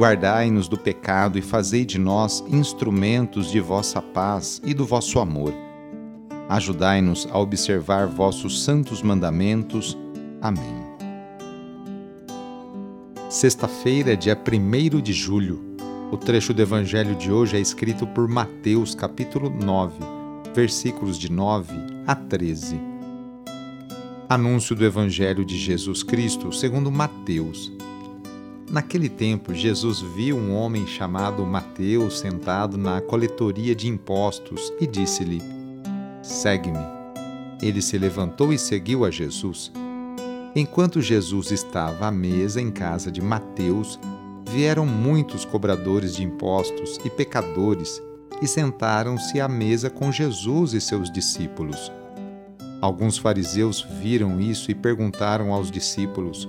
Guardai-nos do pecado e fazei de nós instrumentos de vossa paz e do vosso amor. Ajudai-nos a observar vossos santos mandamentos. Amém. Sexta-feira, dia 1 de julho. O trecho do evangelho de hoje é escrito por Mateus, capítulo 9, versículos de 9 a 13. Anúncio do evangelho de Jesus Cristo, segundo Mateus Naquele tempo, Jesus viu um homem chamado Mateus sentado na coletoria de impostos e disse-lhe: Segue-me. Ele se levantou e seguiu a Jesus. Enquanto Jesus estava à mesa em casa de Mateus, vieram muitos cobradores de impostos e pecadores e sentaram-se à mesa com Jesus e seus discípulos. Alguns fariseus viram isso e perguntaram aos discípulos: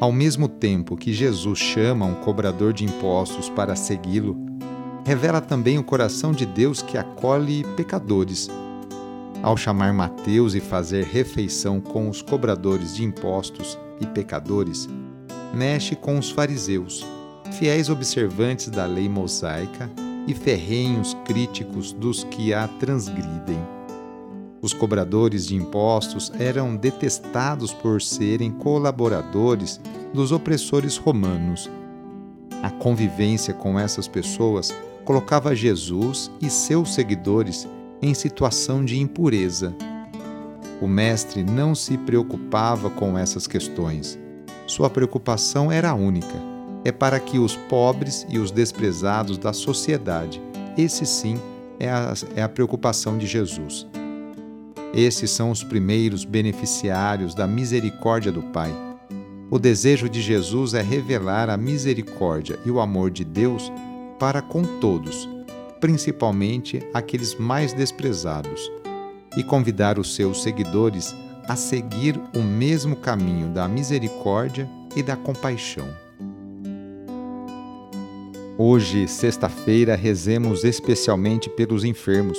Ao mesmo tempo que Jesus chama um cobrador de impostos para segui-lo, revela também o coração de Deus que acolhe pecadores. Ao chamar Mateus e fazer refeição com os cobradores de impostos e pecadores, mexe com os fariseus, fiéis observantes da lei mosaica e ferrenhos críticos dos que a transgridem. Os cobradores de impostos eram detestados por serem colaboradores dos opressores romanos. A convivência com essas pessoas colocava Jesus e seus seguidores em situação de impureza. O Mestre não se preocupava com essas questões. Sua preocupação era única: é para que os pobres e os desprezados da sociedade, esse sim é a, é a preocupação de Jesus esses são os primeiros beneficiários da misericórdia do Pai. O desejo de Jesus é revelar a misericórdia e o amor de Deus para com todos, principalmente aqueles mais desprezados, e convidar os seus seguidores a seguir o mesmo caminho da misericórdia e da compaixão. Hoje, sexta-feira, rezemos especialmente pelos enfermos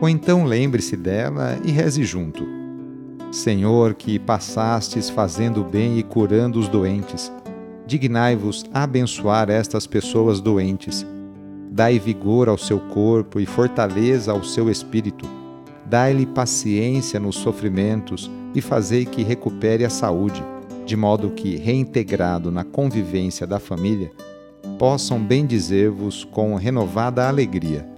ou então lembre-se dela e reze junto. Senhor, que passastes fazendo bem e curando os doentes, dignai-vos abençoar estas pessoas doentes. Dai vigor ao seu corpo e fortaleza ao seu espírito. Dai-lhe paciência nos sofrimentos e fazei que recupere a saúde, de modo que, reintegrado na convivência da família, possam bendizer-vos com renovada alegria